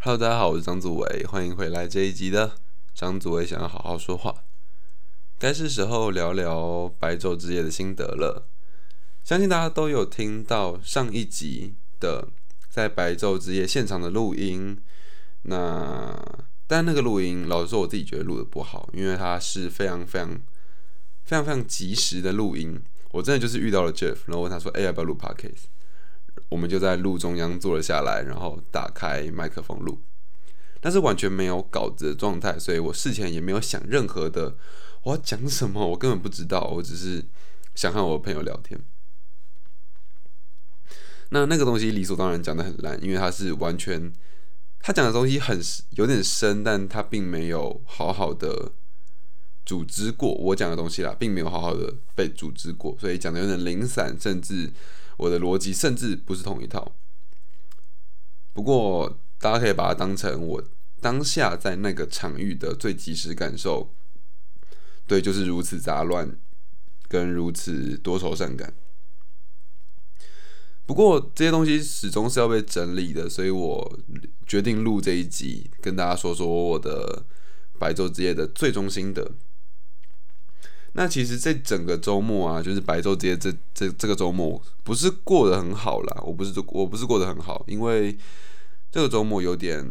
Hello，大家好，我是张祖伟，欢迎回来这一集的张祖伟想要好好说话。该是时候聊聊白昼之夜的心得了。相信大家都有听到上一集的在白昼之夜现场的录音。那但那个录音，老实说，我自己觉得录的不好，因为它是非常非常非常非常及时的录音。我真的就是遇到了 Jeff，然后问他说：“哎，要不要录 Podcast？” 我们就在路中央坐了下来，然后打开麦克风录，但是完全没有稿子的状态，所以我事前也没有想任何的我要讲什么，我根本不知道，我只是想和我的朋友聊天。那那个东西理所当然讲的很烂，因为他是完全他讲的东西很有点深，但他并没有好好的组织过我讲的东西啦，并没有好好的被组织过，所以讲的有点零散，甚至。我的逻辑甚至不是同一套，不过大家可以把它当成我当下在那个场域的最及时感受，对，就是如此杂乱，跟如此多愁善感。不过这些东西始终是要被整理的，所以我决定录这一集，跟大家说说我的白昼之夜的最终心得。那其实这整个周末啊，就是白昼节这这这个周末，不是过得很好啦。我不是我不是过得很好，因为这个周末有点，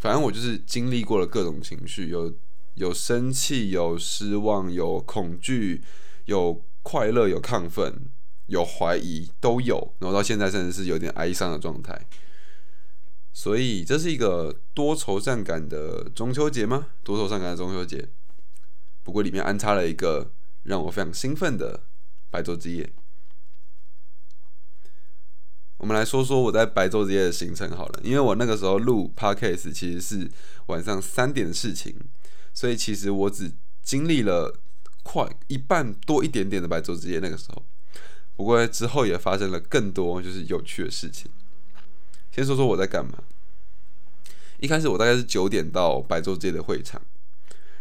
反正我就是经历过了各种情绪，有有生气，有失望，有恐惧，有快乐，有亢奋，有怀疑，都有。然后到现在甚至是有点哀伤的状态。所以这是一个多愁善感的中秋节吗？多愁善感的中秋节。不过里面安插了一个让我非常兴奋的白昼之夜。我们来说说我在白昼之夜的行程好了，因为我那个时候录 podcast 其实是晚上三点的事情，所以其实我只经历了快一半多一点点的白昼之夜那个时候。不过之后也发生了更多就是有趣的事情。先说说我在干嘛。一开始我大概是九点到白昼之夜的会场。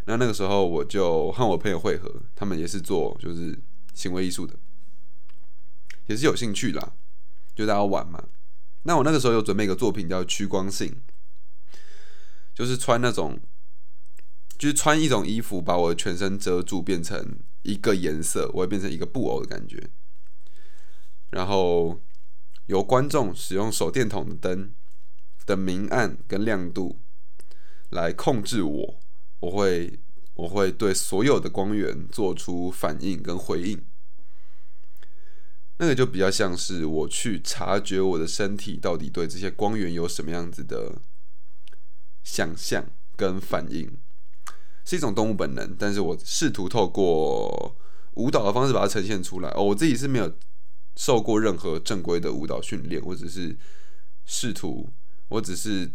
那那个时候我就和我朋友会合，他们也是做就是行为艺术的，也是有兴趣啦，就大家玩嘛。那我那个时候有准备一个作品叫趋光性，就是穿那种，就是穿一种衣服把我全身遮住，变成一个颜色，我会变成一个布偶的感觉。然后由观众使用手电筒的灯的明暗跟亮度来控制我。我会我会对所有的光源做出反应跟回应，那个就比较像是我去察觉我的身体到底对这些光源有什么样子的想象跟反应，是一种动物本能，但是我试图透过舞蹈的方式把它呈现出来。哦，我自己是没有受过任何正规的舞蹈训练，我只是试图，我只是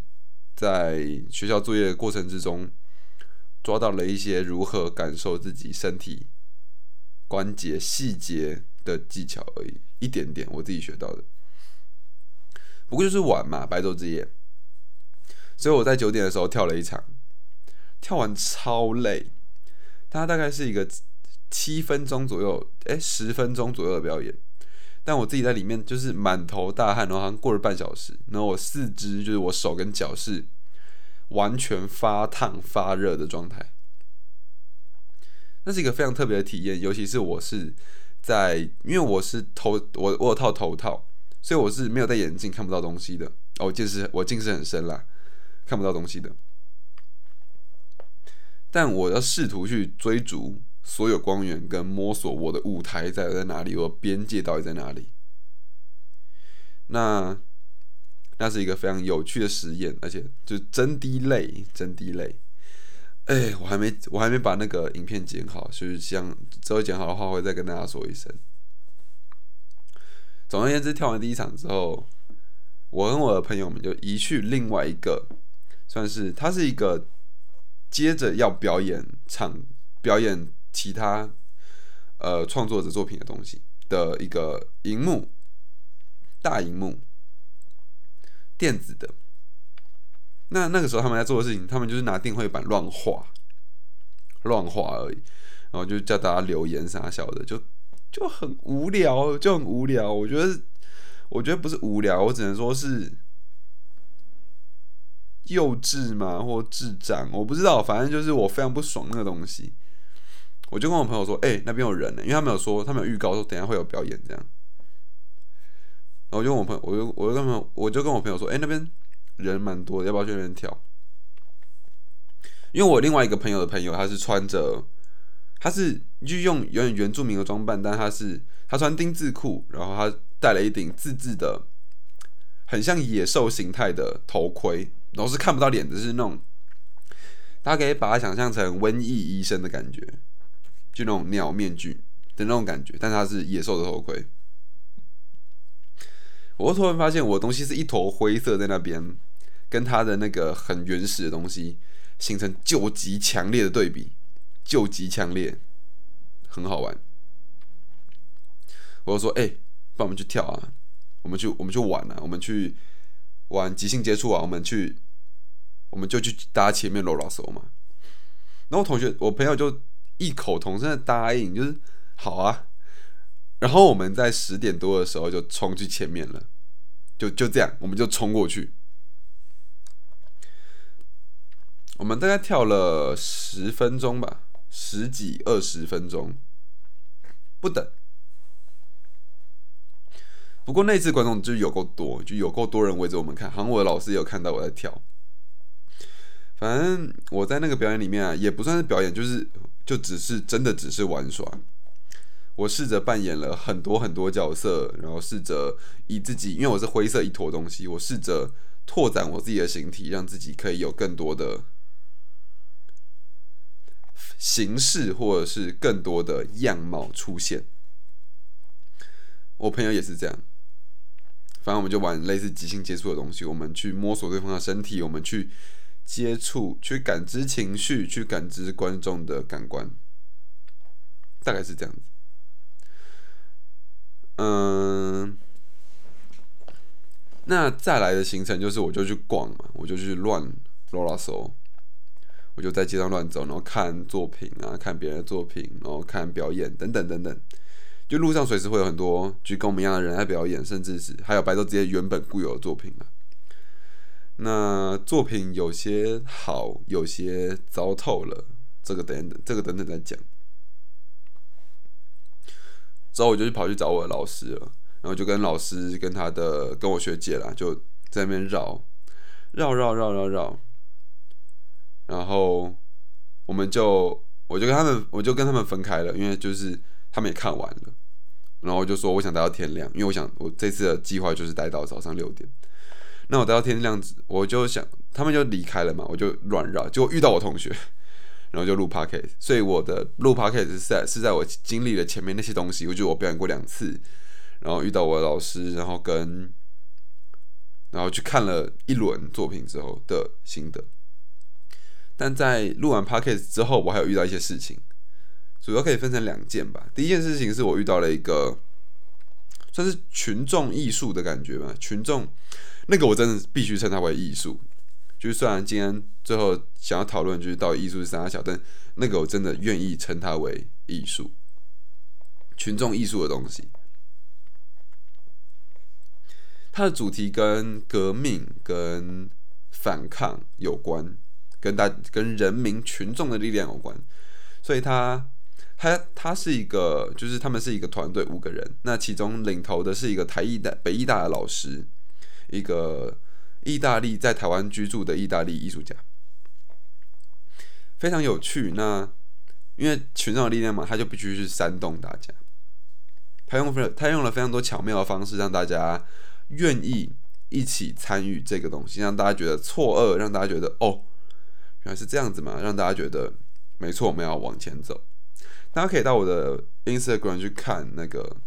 在学校作业过程之中。抓到了一些如何感受自己身体关节细节的技巧而已，一点点我自己学到的。不过就是玩嘛，白昼之夜。所以我在九点的时候跳了一场，跳完超累。它大概是一个七分钟左右，哎，十分钟左右的表演。但我自己在里面就是满头大汗，然后好像过了半小时，然后我四肢就是我手跟脚是。完全发烫发热的状态，那是一个非常特别的体验。尤其是我是在，因为我是头我我有套头套，所以我是没有戴眼镜看不到东西的。哦，近视我近视很深啦，看不到东西的。但我要试图去追逐所有光源，跟摸索我的舞台在在哪里，我边界到底在哪里。那。那是一个非常有趣的实验，而且就真滴泪，真滴泪。哎，我还没，我还没把那个影片剪好，所以想之后剪好的话，会再跟大家说一声。总而言之，跳完第一场之后，我跟我的朋友们就移去另外一个，算是它是一个接着要表演唱表演其他呃创作者作品的东西的一个荧幕，大荧幕。电子的，那那个时候他们在做的事情，他们就是拿电绘板乱画，乱画而已，然后就叫大家留言啥小的，就就很无聊，就很无聊。我觉得，我觉得不是无聊，我只能说是幼稚嘛？或智障？我不知道，反正就是我非常不爽那个东西。我就跟我朋友说：“哎、那边有人呢、因为他们有说，他们有预告说等下会有表演这样。”然后我就跟我朋友，我就我就跟朋友，我就跟我朋友说：“哎、那边人蛮多，要不要去那边跳？”因为我另外一个朋友的朋友，他是穿着，他是就用有点原住民的装扮，但他是他穿丁字裤，然后他戴了一顶自制的，很像野兽形态的头盔，然后是看不到脸的，是那种，大家可以把它想象成瘟疫医生的感觉，就那种鸟面具的那种感觉，但它是野兽的头盔。我突然发现我的东西是一坨灰色在那边，跟他的那个很原始的东西形成究极强烈的对比，究极强烈，很好玩。我就说：“哎、不然我们去跳啊，我们去我们去玩啊，我们去玩即兴接触啊，我们去，我们就去搭前面罗拉手嘛。”然后同学我朋友就异口同声的答应，就是好啊。然后我们在十点多的时候就冲去前面了，就就这样，我们就冲过去。我们大概跳了十分钟吧，十几二十分钟不等。不过那次观众就有够多，就有够多人围着我们看，好像我的老师也有看到我在跳。反正我在那个表演里面啊，也不算是表演，就是就只是真的只是玩耍。我试着扮演了很多很多角色，然后试着以自己，因为我是灰色一坨东西，我试着拓展我自己的形体，让自己可以有更多的形式，或者是更多的样貌出现。我朋友也是这样，反正我们就玩类似即兴接触的东西，我们去摸索对方的身体，我们去接触，去感知情绪，去感知观众的感官，大概是这样子。嗯，那再来的行程就是，我就去逛嘛，我就去乱罗拉搜，我就在街上乱走，然后看作品啊，看别人的作品，然后看表演等等等等。就路上随时会有很多就跟我们一样的人在表演，甚至是还有白昼之夜原本固有的作品啊。那作品有些好，有些糟透了，这个等等，这个等等再讲。之后我就去跑去找我的老师了，然后就跟老师跟他的跟我学姐啦，就在那边绕绕绕绕绕绕，然后我们就我就跟他们我就跟他们分开了，因为就是他们也看完了，然后我就说我想待到天亮，因为我想我这次的计划就是待到早上六点。那我待到天亮，我就想他们就离开了嘛，我就乱绕，结果遇到我同学。然后就录 podcast，所以我的录 podcast 是在是在我经历了前面那些东西，我觉得我表演过两次，然后遇到我的老师，然后跟，然后去看了一轮作品之后的心得。但在录完 podcast 之后，我还有遇到一些事情，主要可以分成两件吧。第一件事情是我遇到了一个算是群众艺术的感觉吧，群众那个我真的必须称它为艺术。就是虽然今天最后想要讨论就是到艺术是啥小，但那个我真的愿意称它为艺术，群众艺术的东西。它的主题跟革命、跟反抗有关，跟大跟人民群众的力量有关，所以它它它是一个，就是他们是一个团队，五个人，那其中领头的是一个台艺大、北艺大的老师，一个。意大利在台湾居住的意大利艺术家，非常有趣。那因为群众的力量嘛，他就必须去煽动大家。他用非他用了非常多巧妙的方式，让大家愿意一起参与这个东西，让大家觉得错愕，让大家觉得哦，原来是这样子嘛，让大家觉得没错，我们要往前走。大家可以到我的 Instagram 去看那个，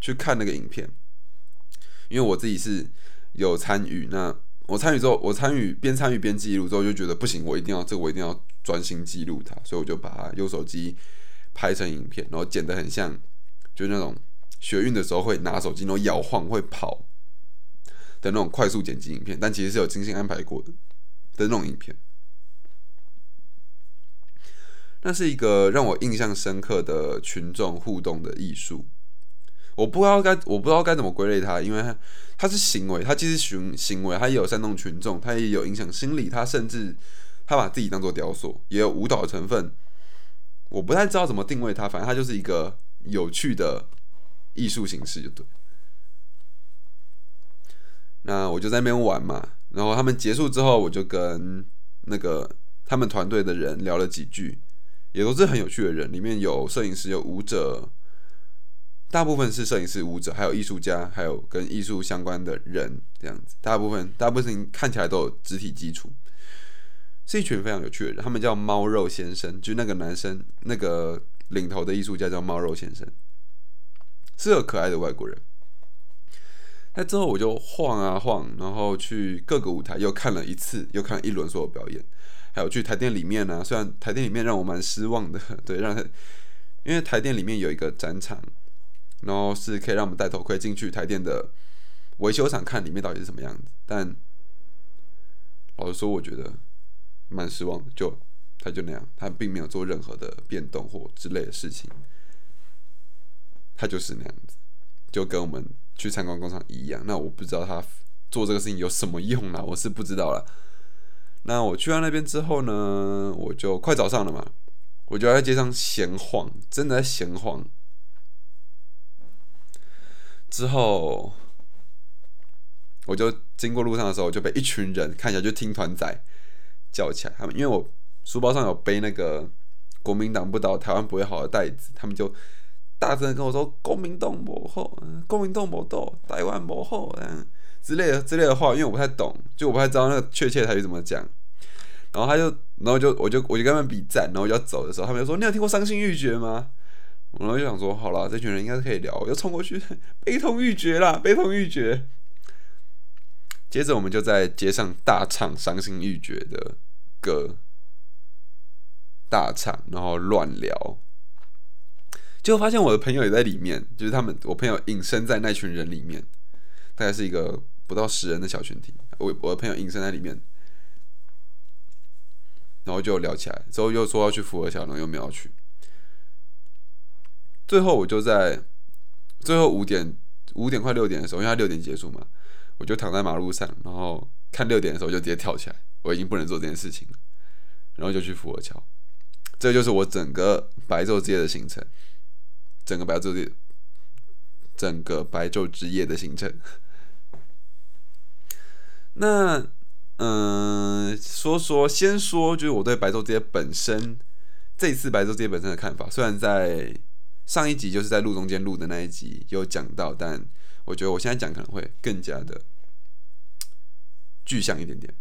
去看那个影片，因为我自己是。有参与，那我参与之后，我参与边参与边记录之后，就觉得不行，我一定要这个，我一定要专心记录它，所以我就把它用手机拍成影片，然后剪得很像，就那种学运的时候会拿手机然后摇晃会跑的那种快速剪辑影片，但其实是有精心安排过的的那种影片。那是一个让我印象深刻的群众互动的艺术。我不知道该我不知道该怎么归类它，因为它它是行为，它既是行行为，它也有煽动群众，它也有影响心理，它甚至他把自己当做雕塑，也有舞蹈的成分。我不太知道怎么定位它，反正它就是一个有趣的艺术形式，就对。那我就在那边玩嘛，然后他们结束之后，我就跟那个他们团队的人聊了几句，也都是很有趣的人，里面有摄影师，有舞者，大部分是摄影师、舞者，还有艺术家，还有跟艺术相关的人，这样子，大部分大部分看起来都有肢体基础，是一群非常有趣的人，他们叫猫肉先生，就那个男生，那个领头的艺术家叫猫肉先生，是个可爱的外国人。那之后我就晃啊晃，然后去各个舞台又看了一次，又看一轮所有表演，还有去台电里面呢。虽然台电里面让我蛮失望的，对，让他因为台电里面有一个展场，然后是可以让我们戴头盔进去台电的维修厂看里面到底是什么样子。但老实说，我觉得蛮失望的，就他就那样，他并没有做任何的变动或之类的事情，他就是那样子，就跟我们。去参观工厂一样，那我不知道他做这个事情有什么用啦，我是不知道了。那我去到那边之后呢，我就快早上了嘛，我就在街上闲晃，真的在闲晃。之后，我就经过路上的时候，就被一群人看起来就听团仔叫起来，他们因为我书包上有背那个“国民党不倒，台湾不会好”的袋子，他们就。大声跟我说“公民党幕后，公民党幕后，台湾幕后”嗯之类的之类的话，因为我不太懂，就我不太知道那个确切台语怎么讲。然后他就，然后就我就我就跟他们比赞，然后我要走的时候，他们就说：“你有听过伤心欲绝吗？”然后就想说：“好了，这群人应该是可以聊。”我就冲过去，悲痛欲绝啦，悲痛欲绝。接着我们就在街上大唱伤心欲绝的歌，大唱，然后乱聊。结果发现我的朋友也在里面，就是他们，我朋友隐身在那群人里面，大概是一个不到十人的小群体。我我的朋友隐身在里面，然后就聊起来，之后又说要去福和桥，然后又没有去。最后我就在最后五点五点快六点的时候，因为他六点结束嘛，我就躺在马路上，然后看六点的时候就直接跳起来，我已经不能做这件事情了，然后就去福和桥。这就是我整个白昼之夜的行程。整个白昼之整个白昼之夜的行程，那嗯，说说先说，就是我对白昼之夜本身这次白昼之夜本身的看法。虽然在上一集就是在路中间录的那一集有讲到，但我觉得我现在讲可能会更加的具象一点点。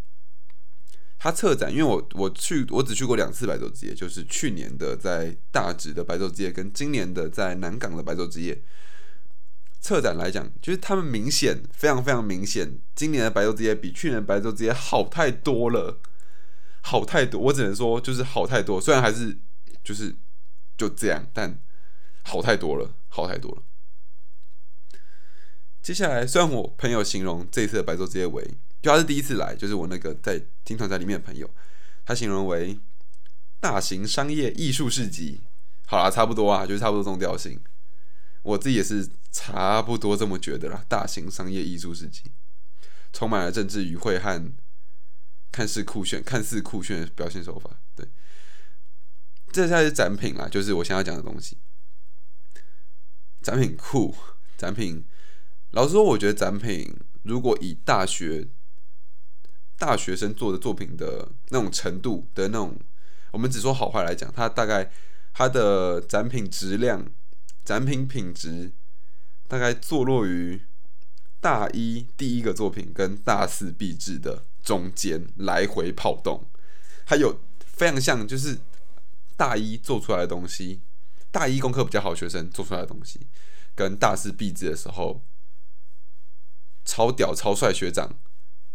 它策展，因为我我去我只去过两次白昼之夜，就是去年的在大直的白昼之夜，跟今年的在南港的白昼之夜。策展来讲，就是他们明显非常非常明显，今年的白昼之夜比去年的白昼之夜好太多了，好太多。我只能说就是好太多，虽然还是就是就这样，但好太多了，好太多了。接下来，虽然我朋友形容这次的白昼之夜为。就他是第一次来，就是我那个在听团在里面的朋友，他形容为大型商业艺术市集。好啦，差不多啊，就是差不多这种调性。我自己也是差不多这么觉得啦。大型商业艺术市集，充满了政治语汇和看似酷炫、看似酷炫的表现手法。对，这才是展品啦，就是我想要讲的东西。展品库，展品。老实说，我觉得展品如果以大学。大学生做的作品的那种程度的那种，我们只说好坏来讲，它大概它的展品质量、展品品质大概坐落于大一第一个作品跟大四毕制的中间来回跑动，还有非常像就是大一做出来的东西，大一功课比较好学生做出来的东西，跟大四毕制的时候超屌超帅学长。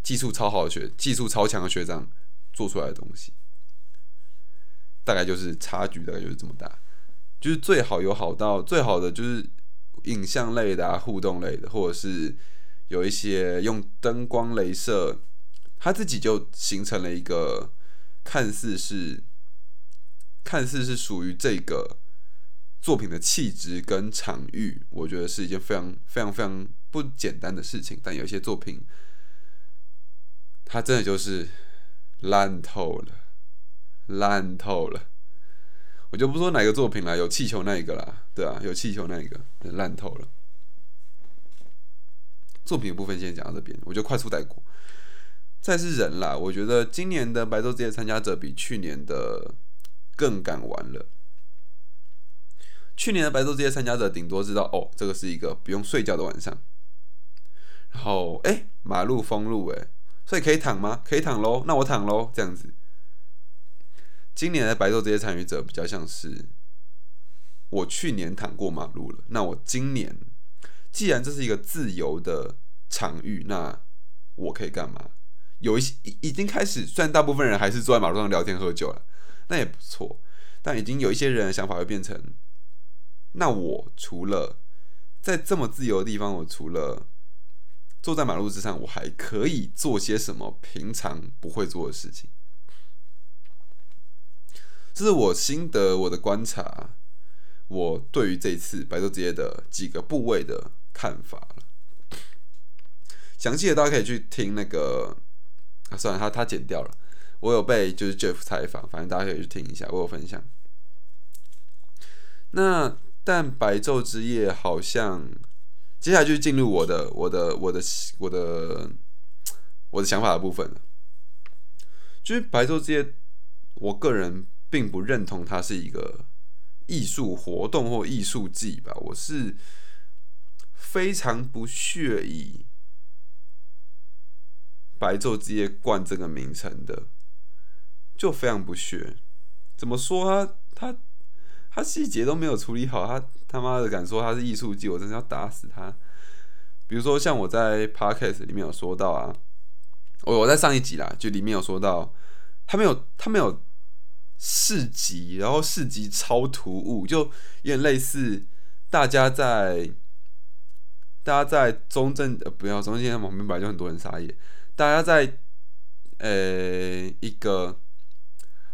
技术超好的学，技术超强的学长做出来的东西，大概就是差距，大概就是这么大。就是最好有好到最好的，就是影像类的啊，互动类的，或者是有一些用灯光、镭射，他自己就形成了一个看似是看似是属于这个作品的气质跟场域，我觉得是一件非常非常非常不简单的事情。但有些作品，它真的就是烂透了，烂透了。我就不说哪个作品了，有气球那一个啦，对啊，有气球那一个烂透了。作品部分先讲到这边，我就快速带过。再是人啦，我觉得今年的白昼之夜参加者比去年的更敢玩了。去年的白昼之夜参加者顶多知道哦，这个是一个不用睡觉的晚上。然后哎，马路封路哎，所以可以躺吗？可以躺喽，那我躺喽，这样子。今年的白昼这些参与者比较像是，我去年躺过马路了，那我今年既然这是一个自由的场域，那我可以干嘛？有一些已已经开始，虽然大部分人还是坐在马路上聊天喝酒了，那也不错，但已经有一些人的想法会变成，那我除了在这么自由的地方，我除了坐在马路之上，我还可以做些什么平常不会做的事情？这是我心得，我的观察，我对于这次白昼之夜的几个部位的看法了。详细的大家可以去听那个，啊，算了，他他剪掉了。我有被就是 Jeff 采访，反正大家可以去听一下，我有分享。那但白昼之夜好像接下来就是进入我的我的我的我的我的想法的部分了。就是白昼之夜，我个人。并不认同它是一个艺术活动或艺术季吧，我是非常不屑以白昼之夜冠这个名称的，就非常不屑。怎么说他他他细节都没有处理好，他他妈的敢说他是艺术季，我真的要打死他。比如说像我在 podcast 里面有说到啊，我我在上一集啦，就里面有说到，他没有他没有。市集，然后市集超突兀，就有点类似大家在大家在中正呃不要中正纪念旁边本来就很多人撒野，大家在呃一个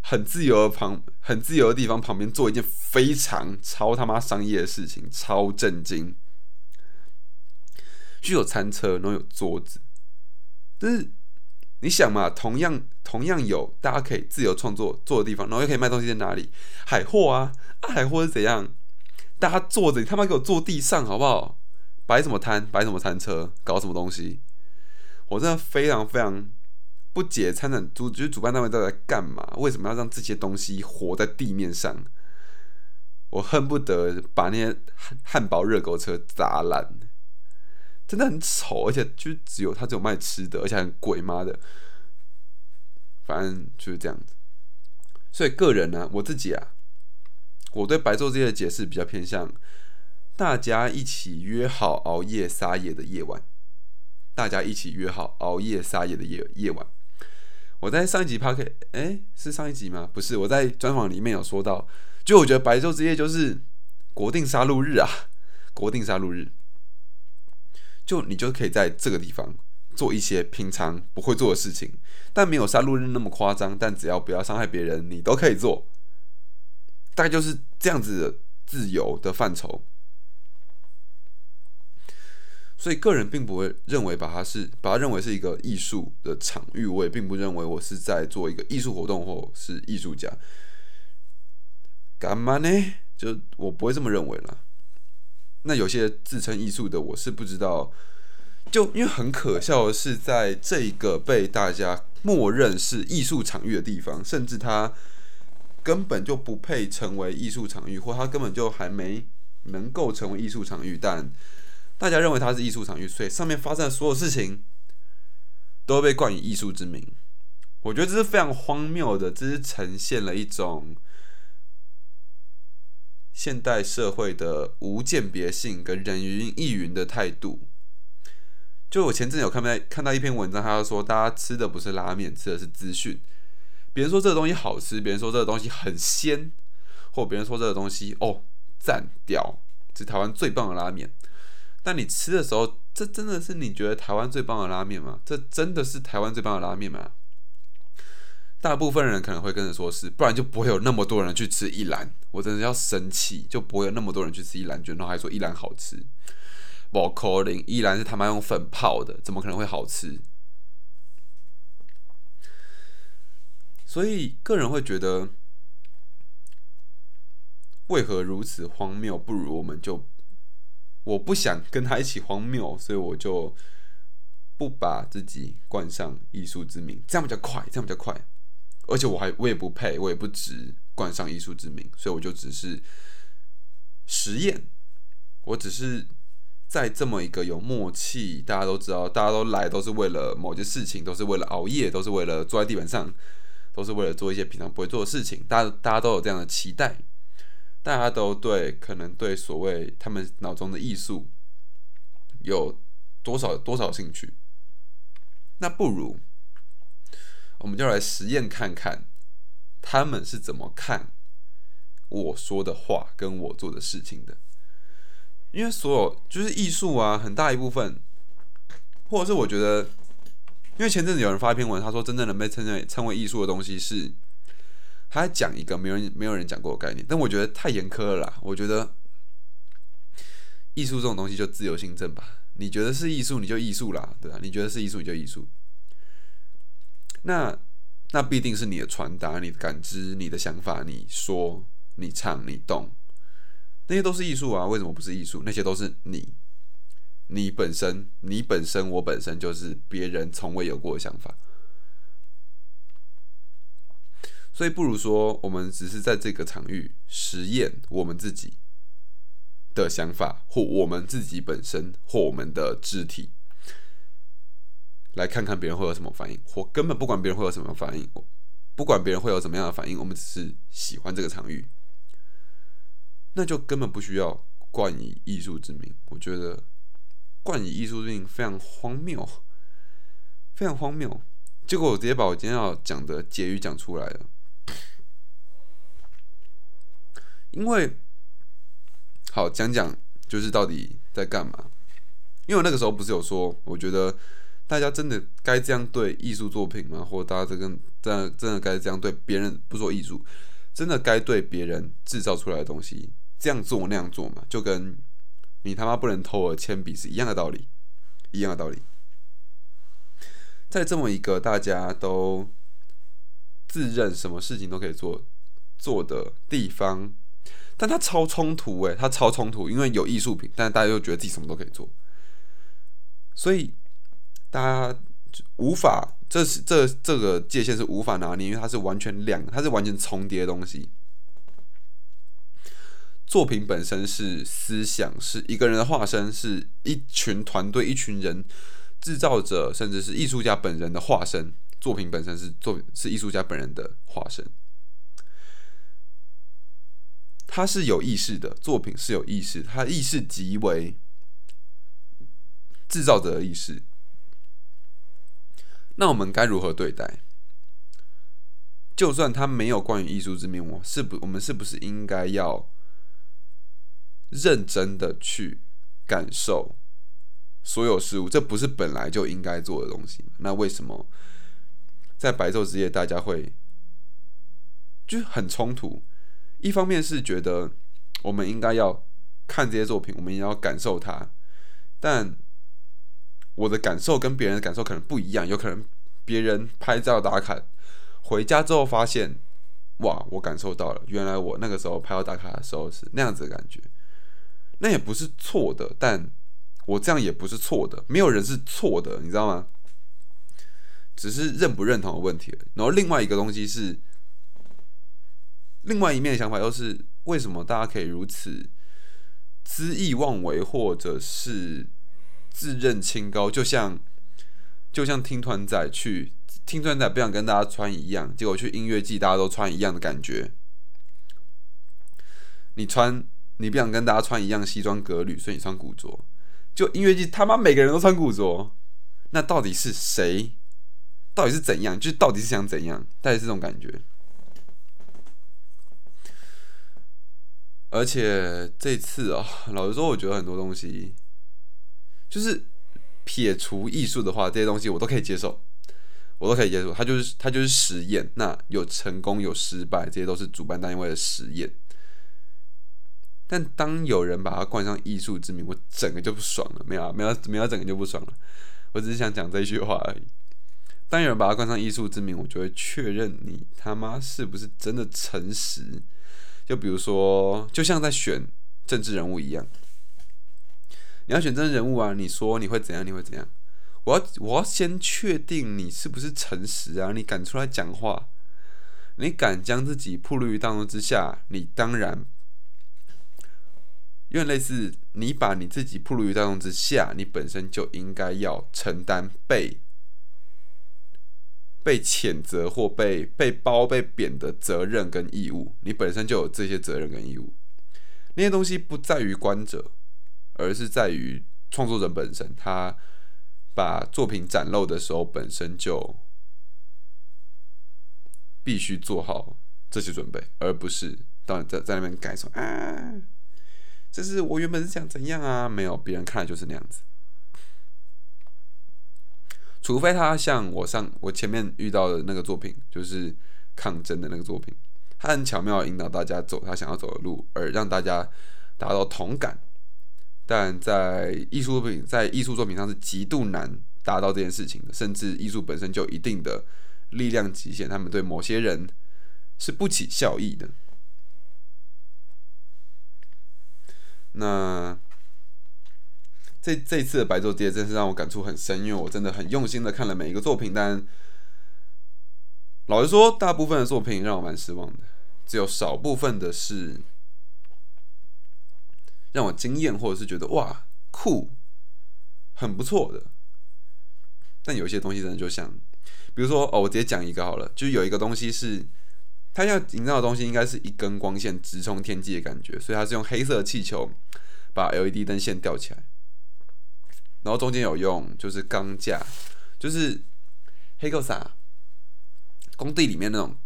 很自由的旁很自由的地方旁边做一件非常超他妈商业的事情，超震惊，就有餐车，然后有桌子，但是。你想嘛，同样同样有大家可以自由创作做的地方，然后又可以卖东西在哪里？海货啊，啊海货是怎样？大家坐着，你他妈给我坐地上好不好？摆什么摊？摆什么餐车？搞什么东西？我真的非常非常不解，参展主就是主办单位都在干嘛？为什么要让这些东西活在地面上？我恨不得把那些汉汉堡热狗车砸烂。真的很丑，而且就只有他只有卖吃的，而且很贵，妈的！反正就是这样子。所以个人呢，我自己啊，我对白昼这些解释比较偏向大家一起约好熬夜撒野的夜晚，大家一起约好熬夜撒野的夜夜晚。我在上一集 p o c 哎，是上一集吗？不是，我在专访里面有说到，就我觉得白昼之夜就是国定杀戮日啊，国定杀戮日。就你就可以在这个地方做一些平常不会做的事情，但没有杀戮日那么夸张，但只要不要伤害别人，你都可以做。大概就是这样子的自由的范畴。所以个人并不会认为把它是把它认为是一个艺术的场域，我也并不认为我是在做一个艺术活动或是艺术家。干嘛呢？就我不会这么认为了。那有些自称艺术的，我是不知道。就因为很可笑的是，在这个被大家默认是艺术场域的地方，甚至它根本就不配成为艺术场域，或它根本就还没能够成为艺术场域，但大家认为它是艺术场域，所以上面发生的所有事情都被冠以艺术之名。我觉得这是非常荒谬的，这是呈现了一种。现代社会的无鉴别性跟人云亦云的态度，就我前阵有看到看到一篇文章，他说大家吃的不是拉面，吃的是资讯。别人说这个东西好吃，别人说这个东西很鲜，或别人说这个东西哦赞屌，是台湾最棒的拉面。但你吃的时候，这真的是你觉得台湾最棒的拉面吗？这真的是台湾最棒的拉面吗？大部分人可能会跟着说是，不然就不会有那么多人去吃一兰。我真的要生气，就不会有那么多人去吃一兰卷，然后还说一兰好吃。不可能，一兰是他妈用粉泡的，怎么可能会好吃？所以个人会觉得，为何如此荒谬？不如我们就，我不想跟他一起荒谬，所以我就不把自己冠上艺术之名，这样比较快，这样比较快。而且我还我也不配，我也不值冠上艺术之名，所以我就只是实验，我只是在这么一个有默契，大家都知道，大家都来都是为了某件事情，都是为了熬夜，都是为了坐在地板上，都是为了做一些平常不会做的事情，大家大家都有这样的期待，大家都对可能对所谓他们脑中的艺术有多少多少兴趣，那不如。我们就来实验看看，他们是怎么看我说的话跟我做的事情的。因为所有就是艺术啊，很大一部分，或者是我觉得，因为前阵子有人发一篇文，他说真正能被称为称为艺术的东西是，他讲一个没有人没有人讲过的概念，但我觉得太严苛了啦。我觉得艺术这种东西就自由行政吧，你觉得是艺术你就艺术啦，对吧？你觉得是艺术你就艺术。那那必定是你的传达、你的感知、你的想法、你说、你唱、你动，那些都是艺术啊！为什么不是艺术？那些都是你，你本身、你本身、我本身就是别人从未有过的想法。所以不如说，我们只是在这个场域实验我们自己的想法，或我们自己本身，或我们的肢体。来看看别人会有什么反应，或根本不管别人会有什么反应，不管别人会有怎么样的反应，我们只是喜欢这个场域，那就根本不需要冠以艺术之名。我觉得冠以艺术之名非常荒谬，非常荒谬。结果我直接把我今天要讲的结语讲出来了，因为好讲讲就是到底在干嘛？因为那个时候不是有说，我觉得。大家真的该这样对艺术作品吗？或者大家这个真真的该这样对别人？不说艺术，真的该对别人制造出来的东西这样做那样做吗？就跟你他妈不能偷我铅笔是一样的道理，一样的道理。在这么一个大家都自认什么事情都可以做做的地方，但它超冲突诶，它超冲突，因为有艺术品，但大家又觉得自己什么都可以做，所以。大家无法，这是这这个界限是无法拿捏，因为它是完全两，它是完全重叠的东西。作品本身是思想，是一个人的化身，是一群团队、一群人制造者，甚至是艺术家本人的化身。作品本身是作是艺术家本人的化身，他是有意识的，作品是有意识，他意识即为制造者的意识。那我们该如何对待？就算他没有关于艺术之名，我是不，我们是不是应该要认真的去感受所有事物？这不是本来就应该做的东西？那为什么在白昼之夜大家会就很冲突？一方面是觉得我们应该要看这些作品，我们也要感受它，但。我的感受跟别人的感受可能不一样，有可能别人拍照打卡回家之后发现，哇，我感受到了，原来我那个时候拍照打卡的时候是那样子的感觉，那也不是错的，但我这样也不是错的，没有人是错的，你知道吗？只是认不认同的问题。然后另外一个东西是，另外一面的想法又是，为什么大家可以如此恣意妄为，或者是？自认清高，就像就像听团仔去听团仔，不想跟大家穿一样，结果去音乐季大家都穿一样的感觉。你穿你不想跟大家穿一样西装革履，所以你穿古着。就音乐季他妈每个人都穿古着，那到底是谁？到底是怎样？就到底是想怎样？带着这种感觉。而且这次啊，老实说，我觉得很多东西。就是撇除艺术的话，这些东西我都可以接受。我都可以接受。它就是它就是实验，那有成功有失败，这些都是主办单位的实验。但当有人把它冠上艺术之名，我整个就不爽了。没有啊，没有，没有，整个就不爽了。我只是想讲这句话而已。当有人把它冠上艺术之名，我就会确认你他妈是不是真的诚实。就比如说，就像在选政治人物一样，你要选政治人物啊，你说你会怎样，你会怎样？我要我要先确定你是不是诚实啊，你敢出来讲话，你敢将自己暴露于大众之下，你当然。因为类似，你把你自己暴露于大众之下，你本身就应该要承担被被谴责或被被包被贬的责任跟义务。你本身就有这些责任跟义务。那些东西不在于观者，而是在于创作者本身。他把作品展露的时候，本身就必须做好这些准备，而不是到在在那边改说啊。就是我原本是想怎样啊？没有，别人看来就是那样子。除非他像我上我前面遇到的那个作品，就是抗争的那个作品，他很巧妙引导大家走他想要走的路，而让大家达到同感。但在艺术作品在艺术作品上是极度难达到这件事情的，甚至艺术本身就一定的力量极限，他们对某些人是不起效益的。那这这次的白昼节真是让我感触很深，因为我真的很用心的看了每一个作品，但老实说，大部分的作品让我蛮失望的，只有少部分的是让我惊艳，或者是觉得哇酷，很不错的。但有些东西真的就像，比如说哦，我直接讲一个好了，就有一个东西是。它要营造的东西应该是一根光线直冲天际的感觉，所以它是用黑色气球把 LED 灯线吊起来，然后中间有用就是钢架，就是黑狗啥工地里面那种，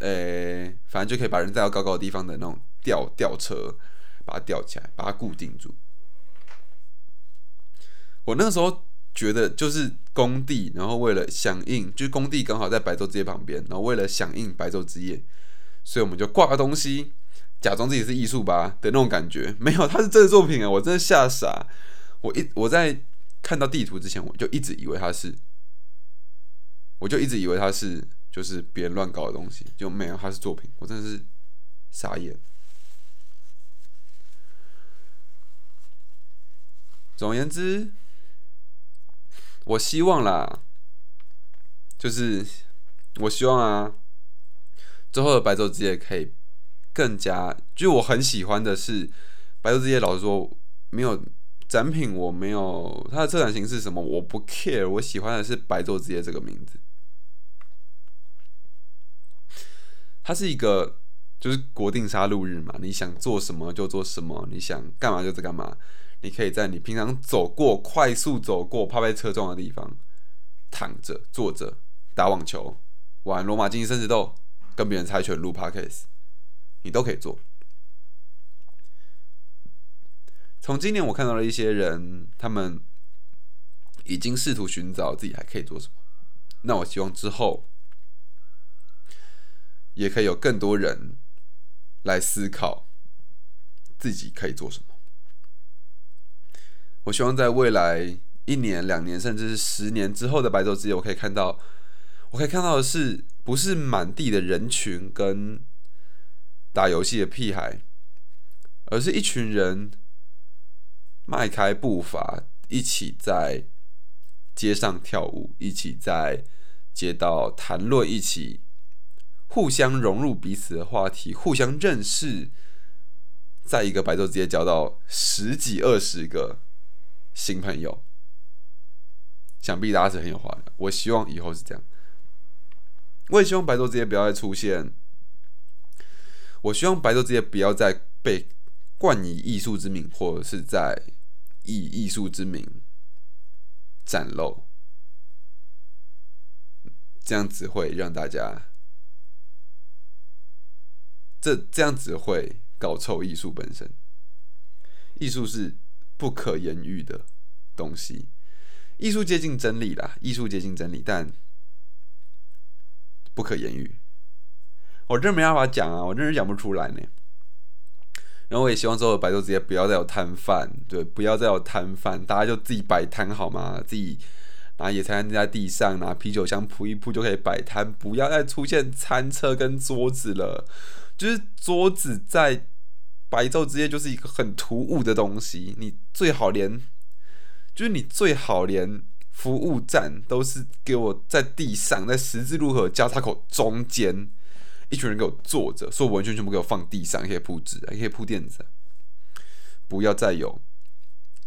呃，反正就可以把人带到高高的地方的那种吊吊车，把它吊起来，把它固定住。我那个时候。觉得就是工地，然后为了响应，就是工地刚好在白昼之夜旁边，然后为了响应白昼之夜，所以我们就挂个东西，假装自己是艺术吧的那种感觉。没有，它是真的作品啊！我真的吓傻。我一我在看到地图之前，我就一直以为它是，我就一直以为它是就是别人乱搞的东西，就没有，它是作品。我真的是傻眼。总而言之。我希望啦，就是我希望啊，之后的白昼之夜可以更加，就我很喜欢的是白昼之夜。老实说，没有展品，我没有它的策展形式什么，我不 care。我喜欢的是白昼之夜这个名字，它是一个就是国定杀戮日嘛，你想做什么就做什么，你想干嘛就干嘛。你可以在你平常走过、快速走过、怕被车撞的地方，躺着、坐着、打网球、玩罗马竞技生死斗、跟别人猜拳、录 podcast，你都可以做。从今年我看到了一些人，他们已经试图寻找自己还可以做什么。那我希望之后也可以有更多人来思考自己可以做什么。我希望在未来一年、两年，甚至是十年之后的白昼之夜，我可以看到，我可以看到的是，不是满地的人群跟打游戏的屁孩，而是一群人迈开步伐，一起在街上跳舞，一起在街道谈论，一起互相融入彼此的话题，互相认识，在一个白昼之夜交到十几、二十个。新朋友，想必大家是很有话的。我希望以后是这样。我也希望白昼之夜不要再出现。我希望白昼之夜不要再被冠以艺术之名，或者是在以艺术之名展露。这样子会让大家，这这样子会搞臭艺术本身。艺术是。不可言喻的东西，艺术接近真理啦，艺术接近真理，但不可言喻。我真没办法讲啊，我真是讲不出来呢。然后我也希望之后白昼之夜不要再有摊贩，对，不要再有摊贩，大家就自己摆摊好吗？自己拿野餐在地上，拿啤酒箱铺一铺就可以摆摊，不要再出现餐车跟桌子了。就是桌子在白昼之夜就是一个很突兀的东西，你最好连，就是你最好连服务站都是给我在地上，在十字路口交叉口中间。一群人给我坐着，所有文具全部给我放地上，可以铺纸，也可以铺垫子，不要再有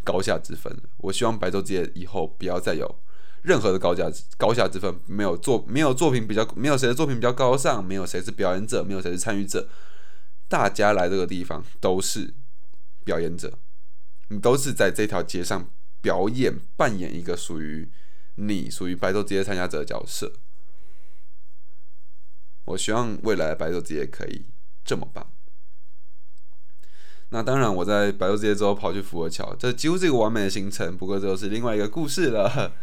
高下之分了。我希望白昼之夜以后不要再有任何的高价高下之分，没有作没有作品比较，没有谁的作品比较高尚，没有谁是表演者，没有谁是参与者，大家来这个地方都是表演者，你都是在这条街上表演，扮演一个属于你属于白昼之夜参加者的角色。我希望未来白昼之夜可以这么棒。那当然，我在白昼之夜之后跑去福和桥，这几乎是一个完美的行程。不过，这是另外一个故事了。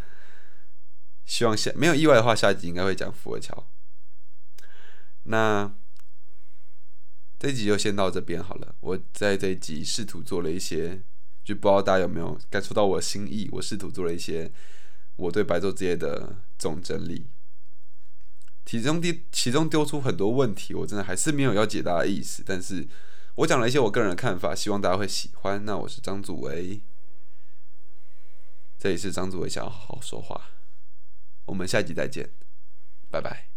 希望下没有意外的话，下一集应该会讲福和桥。那这一集就先到这边好了。我在这一集试图做了一些，就不知道大家有没有感受到我的心意。我试图做了一些我对白昼之夜的总整理。其中丢其中丢出很多问题，我真的还是没有要解答的意思。但是我讲了一些我个人的看法，希望大家会喜欢。那我是张祖维，这里是张祖维，想要好好说话。我们下集再见，拜拜。